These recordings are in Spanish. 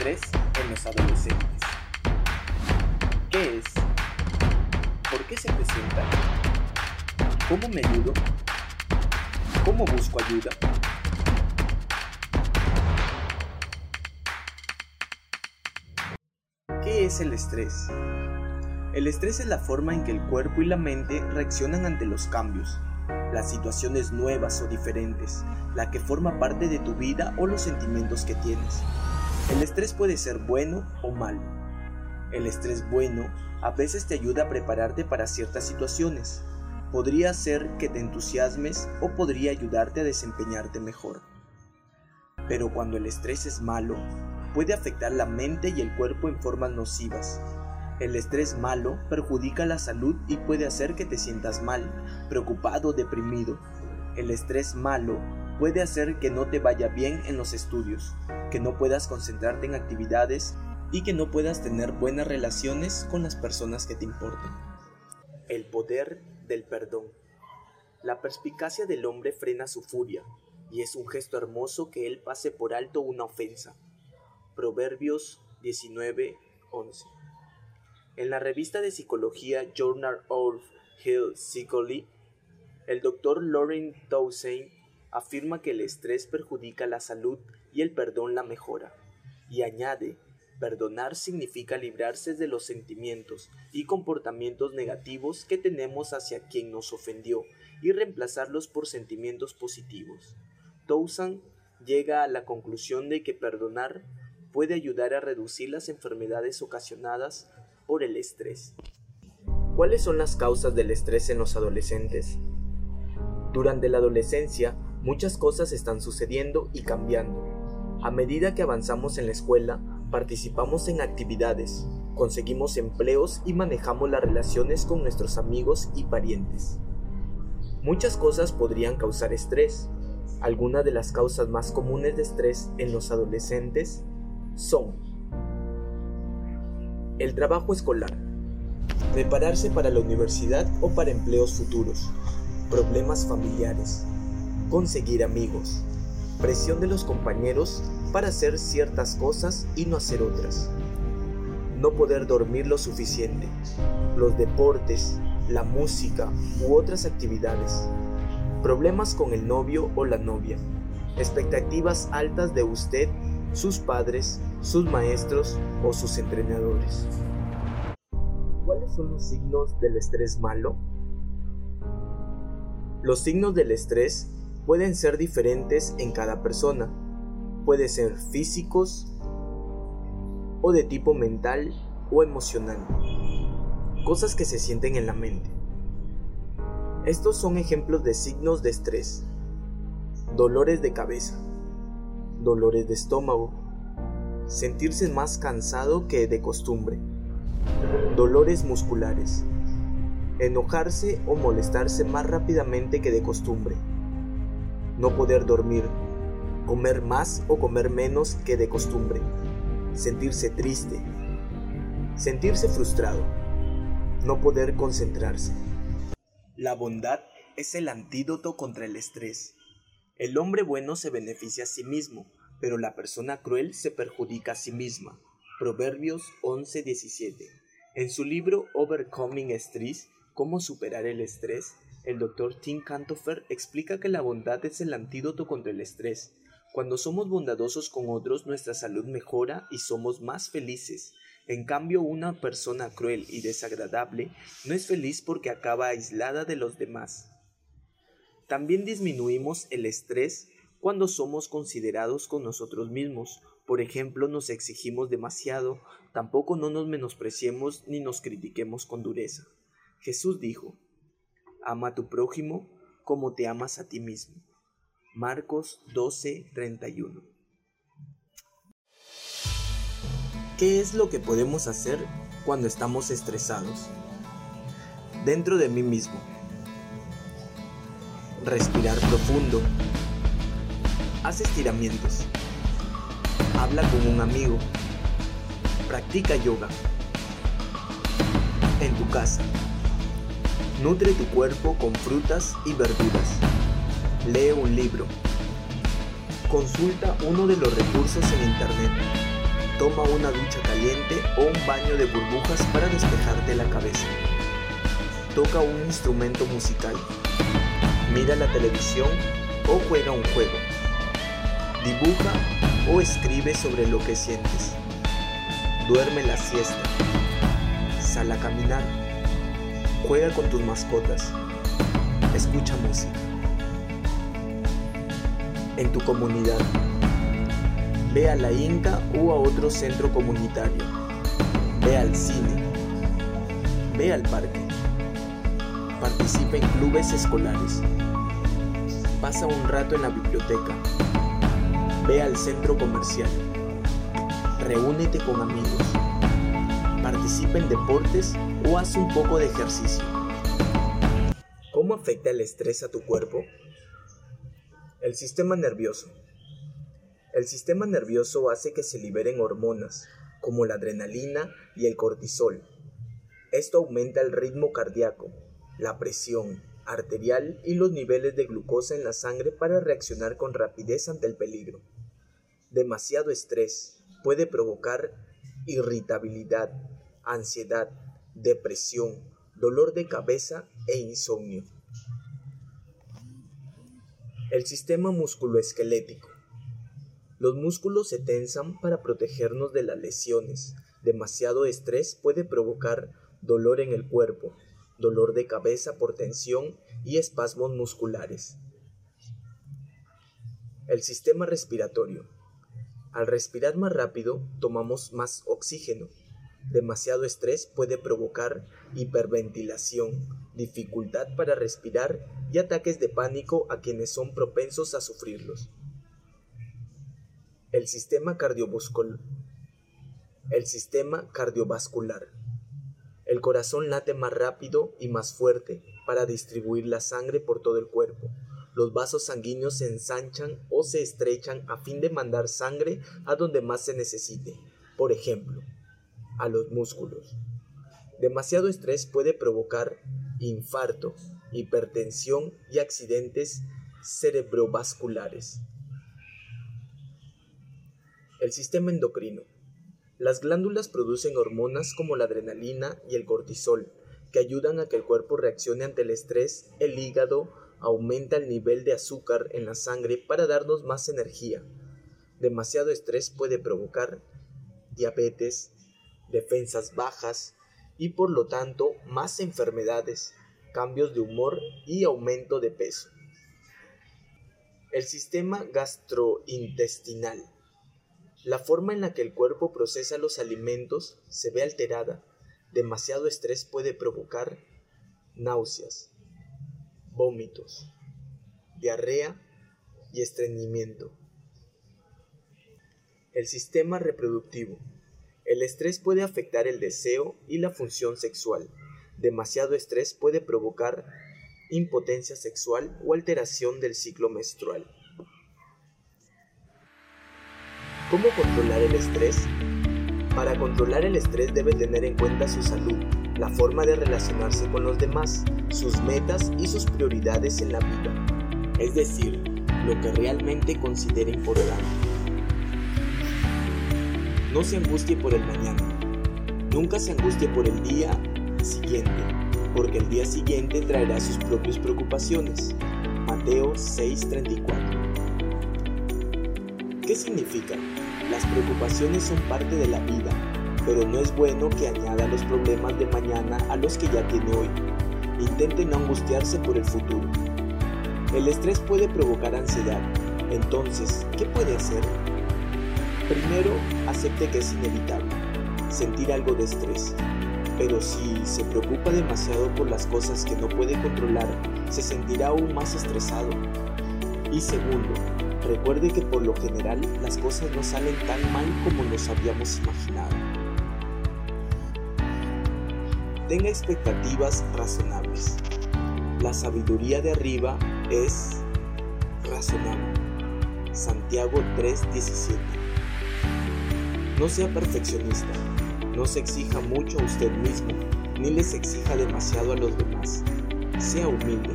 estrés en los adolescentes. ¿Qué es? ¿Por qué se presenta? ¿Cómo me ayudo? ¿Cómo busco ayuda? ¿Qué es el estrés? El estrés es la forma en que el cuerpo y la mente reaccionan ante los cambios, las situaciones nuevas o diferentes, la que forma parte de tu vida o los sentimientos que tienes. El estrés puede ser bueno o malo. El estrés bueno a veces te ayuda a prepararte para ciertas situaciones. Podría ser que te entusiasmes o podría ayudarte a desempeñarte mejor. Pero cuando el estrés es malo, puede afectar la mente y el cuerpo en formas nocivas. El estrés malo perjudica la salud y puede hacer que te sientas mal, preocupado, deprimido. El estrés malo puede hacer que no te vaya bien en los estudios, que no puedas concentrarte en actividades y que no puedas tener buenas relaciones con las personas que te importan. El poder del perdón. La perspicacia del hombre frena su furia, y es un gesto hermoso que él pase por alto una ofensa. Proverbios 19:11. En la revista de psicología Journal of Health Psychology, el doctor Lauren Townsend afirma que el estrés perjudica la salud y el perdón la mejora, y añade, perdonar significa librarse de los sentimientos y comportamientos negativos que tenemos hacia quien nos ofendió y reemplazarlos por sentimientos positivos. Towson llega a la conclusión de que perdonar puede ayudar a reducir las enfermedades ocasionadas por el estrés. ¿Cuáles son las causas del estrés en los adolescentes? Durante la adolescencia, muchas cosas están sucediendo y cambiando. A medida que avanzamos en la escuela, participamos en actividades, conseguimos empleos y manejamos las relaciones con nuestros amigos y parientes. Muchas cosas podrían causar estrés. Algunas de las causas más comunes de estrés en los adolescentes son el trabajo escolar, prepararse para la universidad o para empleos futuros, problemas familiares, conseguir amigos, presión de los compañeros para hacer ciertas cosas y no hacer otras, no poder dormir lo suficiente, los deportes, la música u otras actividades, problemas con el novio o la novia, expectativas altas de usted, sus padres, sus maestros o sus entrenadores. ¿Cuáles son los signos del estrés malo? Los signos del estrés pueden ser diferentes en cada persona. Puede ser físicos o de tipo mental o emocional. Cosas que se sienten en la mente. Estos son ejemplos de signos de estrés. Dolores de cabeza. Dolores de estómago. Sentirse más cansado que de costumbre. Dolores musculares. Enojarse o molestarse más rápidamente que de costumbre no poder dormir, comer más o comer menos que de costumbre, sentirse triste, sentirse frustrado, no poder concentrarse. La bondad es el antídoto contra el estrés. El hombre bueno se beneficia a sí mismo, pero la persona cruel se perjudica a sí misma. Proverbios 11:17. En su libro Overcoming Stress, ¿Cómo superar el estrés? El doctor Tim Cantofer explica que la bondad es el antídoto contra el estrés. Cuando somos bondadosos con otros, nuestra salud mejora y somos más felices. En cambio, una persona cruel y desagradable no es feliz porque acaba aislada de los demás. También disminuimos el estrés cuando somos considerados con nosotros mismos. Por ejemplo, nos exigimos demasiado, tampoco no nos menospreciemos ni nos critiquemos con dureza. Jesús dijo, Ama a tu prójimo como te amas a ti mismo. Marcos 12:31. ¿Qué es lo que podemos hacer cuando estamos estresados? Dentro de mí mismo. Respirar profundo. Haz estiramientos. Habla con un amigo. Practica yoga. En tu casa. Nutre tu cuerpo con frutas y verduras. Lee un libro. Consulta uno de los recursos en Internet. Toma una ducha caliente o un baño de burbujas para despejarte la cabeza. Toca un instrumento musical. Mira la televisión o juega un juego. Dibuja o escribe sobre lo que sientes. Duerme la siesta. Sal a caminar. Juega con tus mascotas. Escucha música. En tu comunidad. Ve a la Inca o a otro centro comunitario. Ve al cine. Ve al parque. Participa en clubes escolares. Pasa un rato en la biblioteca. Ve al centro comercial. Reúnete con amigos. Participa en deportes o haz un poco de ejercicio. ¿Cómo afecta el estrés a tu cuerpo? El sistema nervioso. El sistema nervioso hace que se liberen hormonas, como la adrenalina y el cortisol. Esto aumenta el ritmo cardíaco, la presión, arterial y los niveles de glucosa en la sangre para reaccionar con rapidez ante el peligro. Demasiado estrés puede provocar irritabilidad, ansiedad, depresión, dolor de cabeza e insomnio. El sistema musculoesquelético. Los músculos se tensan para protegernos de las lesiones. Demasiado estrés puede provocar dolor en el cuerpo, dolor de cabeza por tensión y espasmos musculares. El sistema respiratorio. Al respirar más rápido, tomamos más oxígeno. Demasiado estrés puede provocar hiperventilación, dificultad para respirar y ataques de pánico a quienes son propensos a sufrirlos. El sistema cardiovascular. El sistema cardiovascular. El corazón late más rápido y más fuerte para distribuir la sangre por todo el cuerpo. Los vasos sanguíneos se ensanchan o se estrechan a fin de mandar sangre a donde más se necesite, por ejemplo, a los músculos. Demasiado estrés puede provocar infarto, hipertensión y accidentes cerebrovasculares. El sistema endocrino. Las glándulas producen hormonas como la adrenalina y el cortisol, que ayudan a que el cuerpo reaccione ante el estrés. El hígado aumenta el nivel de azúcar en la sangre para darnos más energía. Demasiado estrés puede provocar diabetes, defensas bajas y por lo tanto más enfermedades, cambios de humor y aumento de peso. El sistema gastrointestinal. La forma en la que el cuerpo procesa los alimentos se ve alterada. Demasiado estrés puede provocar náuseas, vómitos, diarrea y estreñimiento. El sistema reproductivo. El estrés puede afectar el deseo y la función sexual. Demasiado estrés puede provocar impotencia sexual o alteración del ciclo menstrual. ¿Cómo controlar el estrés? Para controlar el estrés debe tener en cuenta su salud, la forma de relacionarse con los demás, sus metas y sus prioridades en la vida, es decir, lo que realmente considere importante. No se angustie por el mañana, nunca se angustie por el día siguiente, porque el día siguiente traerá sus propias preocupaciones. Mateo 6:34 ¿Qué significa? Las preocupaciones son parte de la vida, pero no es bueno que añada los problemas de mañana a los que ya tiene hoy. Intente no angustiarse por el futuro. El estrés puede provocar ansiedad, entonces, ¿qué puede hacer? Primero, acepte que es inevitable sentir algo de estrés, pero si se preocupa demasiado por las cosas que no puede controlar, se sentirá aún más estresado. Y segundo, Recuerde que por lo general las cosas no salen tan mal como nos habíamos imaginado. Tenga expectativas razonables. La sabiduría de arriba es razonable. Santiago 3:17. No sea perfeccionista. No se exija mucho a usted mismo, ni les exija demasiado a los demás. Sea humilde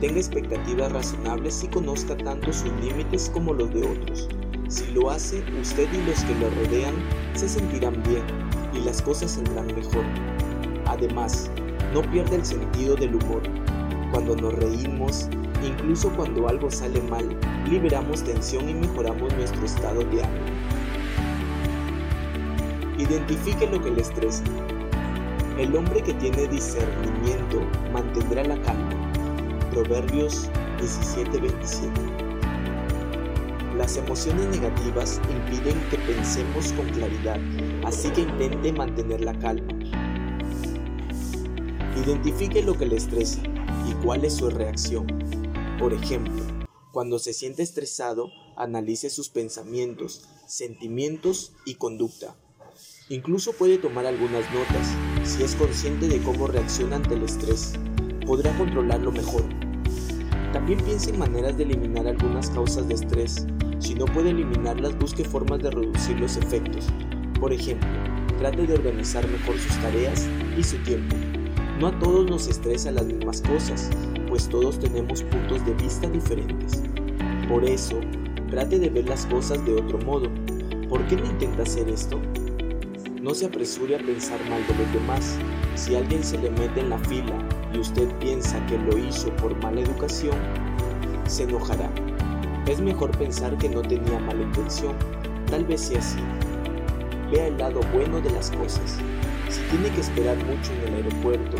tenga expectativas razonables y conozca tanto sus límites como los de otros. Si lo hace, usted y los que lo rodean se sentirán bien y las cosas saldrán mejor. Además, no pierde el sentido del humor. Cuando nos reímos, incluso cuando algo sale mal, liberamos tensión y mejoramos nuestro estado de ánimo. Identifique lo que le estresa. El hombre que tiene discernimiento mantendrá la calma. Proverbios 17:27. Las emociones negativas impiden que pensemos con claridad, así que intente mantener la calma. Identifique lo que le estresa y cuál es su reacción. Por ejemplo, cuando se siente estresado, analice sus pensamientos, sentimientos y conducta. Incluso puede tomar algunas notas si es consciente de cómo reacciona ante el estrés. Podrá controlarlo mejor. También piense en maneras de eliminar algunas causas de estrés. Si no puede eliminarlas, busque formas de reducir los efectos. Por ejemplo, trate de organizar mejor sus tareas y su tiempo. No a todos nos estresan las mismas cosas, pues todos tenemos puntos de vista diferentes. Por eso, trate de ver las cosas de otro modo. ¿Por qué no intenta hacer esto? No se apresure a pensar mal de los demás. Si alguien se le mete en la fila y usted piensa que lo hizo por mala educación, se enojará. Es mejor pensar que no tenía mala intención. Tal vez sea así. Vea el lado bueno de las cosas. Si tiene que esperar mucho en el aeropuerto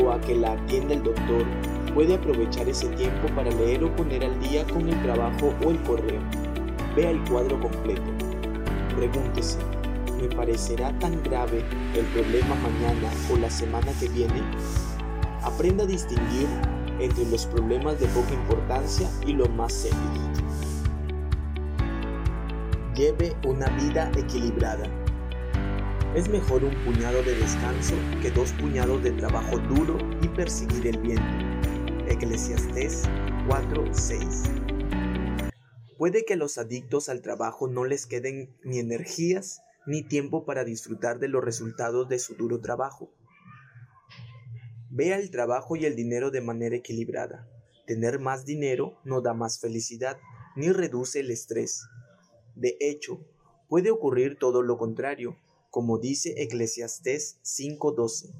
o a que la atienda el doctor, puede aprovechar ese tiempo para leer o poner al día con el trabajo o el correo. Vea el cuadro completo. Pregúntese, ¿me parecerá tan grave el problema mañana o la semana que viene? Aprenda a distinguir entre los problemas de poca importancia y los más serios. Lleve una vida equilibrada. Es mejor un puñado de descanso que dos puñados de trabajo duro y perseguir el viento. Eclesiastés 4:6 Puede que a los adictos al trabajo no les queden ni energías ni tiempo para disfrutar de los resultados de su duro trabajo. Vea el trabajo y el dinero de manera equilibrada. Tener más dinero no da más felicidad ni reduce el estrés. De hecho, puede ocurrir todo lo contrario, como dice Eclesiastés 5:12.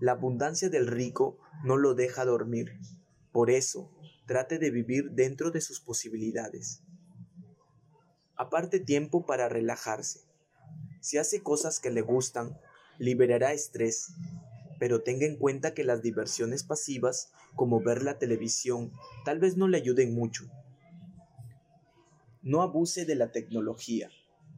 La abundancia del rico no lo deja dormir. Por eso, trate de vivir dentro de sus posibilidades. Aparte tiempo para relajarse. Si hace cosas que le gustan, liberará estrés, pero tenga en cuenta que las diversiones pasivas, como ver la televisión, tal vez no le ayuden mucho. No abuse de la tecnología.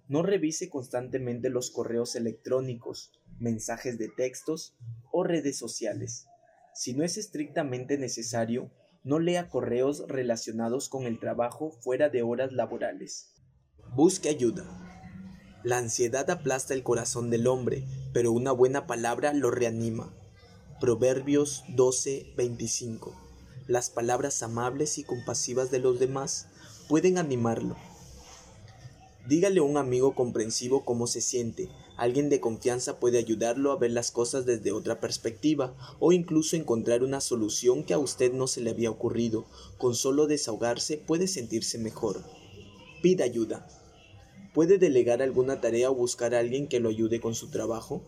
No revise constantemente los correos electrónicos, mensajes de textos o redes sociales. Si no es estrictamente necesario, no lea correos relacionados con el trabajo fuera de horas laborales. Busque ayuda. La ansiedad aplasta el corazón del hombre, pero una buena palabra lo reanima. Proverbios 12:25. Las palabras amables y compasivas de los demás pueden animarlo. Dígale a un amigo comprensivo cómo se siente. Alguien de confianza puede ayudarlo a ver las cosas desde otra perspectiva o incluso encontrar una solución que a usted no se le había ocurrido. Con solo desahogarse puede sentirse mejor. Pida ayuda. ¿Puede delegar alguna tarea o buscar a alguien que lo ayude con su trabajo?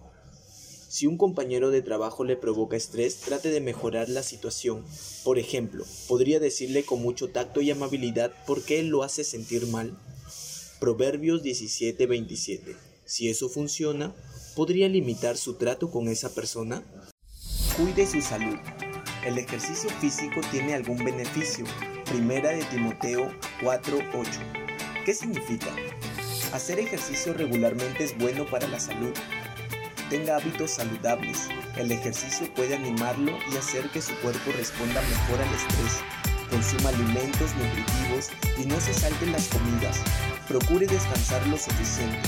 Si un compañero de trabajo le provoca estrés, trate de mejorar la situación. Por ejemplo, podría decirle con mucho tacto y amabilidad por qué lo hace sentir mal. Proverbios 17:27. Si eso funciona, ¿podría limitar su trato con esa persona? Cuide su salud. El ejercicio físico tiene algún beneficio. Primera de Timoteo 4:8. ¿Qué significa? Hacer ejercicio regularmente es bueno para la salud. Tenga hábitos saludables. El ejercicio puede animarlo y hacer que su cuerpo responda mejor al estrés. Consuma alimentos nutritivos y no se salten las comidas. Procure descansar lo suficiente.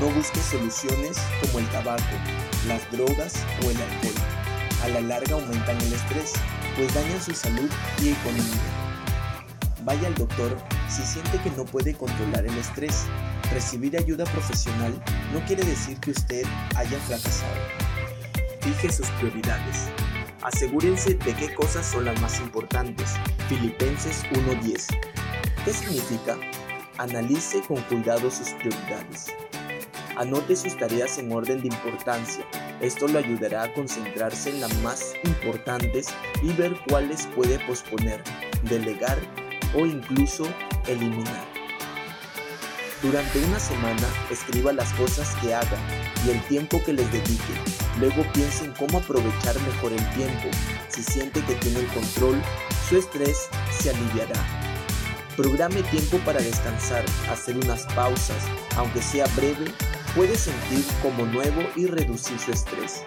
No busque soluciones como el tabaco, las drogas o el alcohol. A la larga aumentan el estrés, pues dañan su salud y economía. Vaya al doctor si siente que no puede controlar el estrés. Recibir ayuda profesional no quiere decir que usted haya fracasado. Fije sus prioridades. Asegúrense de qué cosas son las más importantes. Filipenses 1.10. ¿Qué significa? Analice con cuidado sus prioridades. Anote sus tareas en orden de importancia. Esto lo ayudará a concentrarse en las más importantes y ver cuáles puede posponer, delegar o incluso eliminar. Durante una semana escriba las cosas que haga y el tiempo que les dedique. Luego piense en cómo aprovechar mejor el tiempo. Si siente que tiene el control, su estrés se aliviará. Programe tiempo para descansar, hacer unas pausas, aunque sea breve, puede sentir como nuevo y reducir su estrés.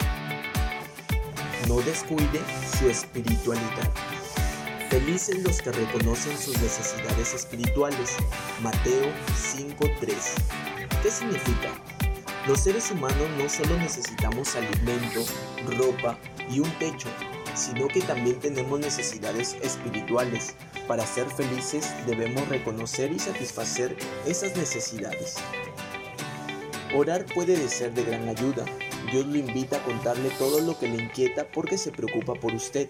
No descuide su espiritualidad. Felices los que reconocen sus necesidades espirituales. Mateo 5:3. ¿Qué significa? Los seres humanos no solo necesitamos alimento, ropa y un techo, sino que también tenemos necesidades espirituales. Para ser felices debemos reconocer y satisfacer esas necesidades. Orar puede ser de gran ayuda. Dios lo invita a contarle todo lo que le inquieta porque se preocupa por usted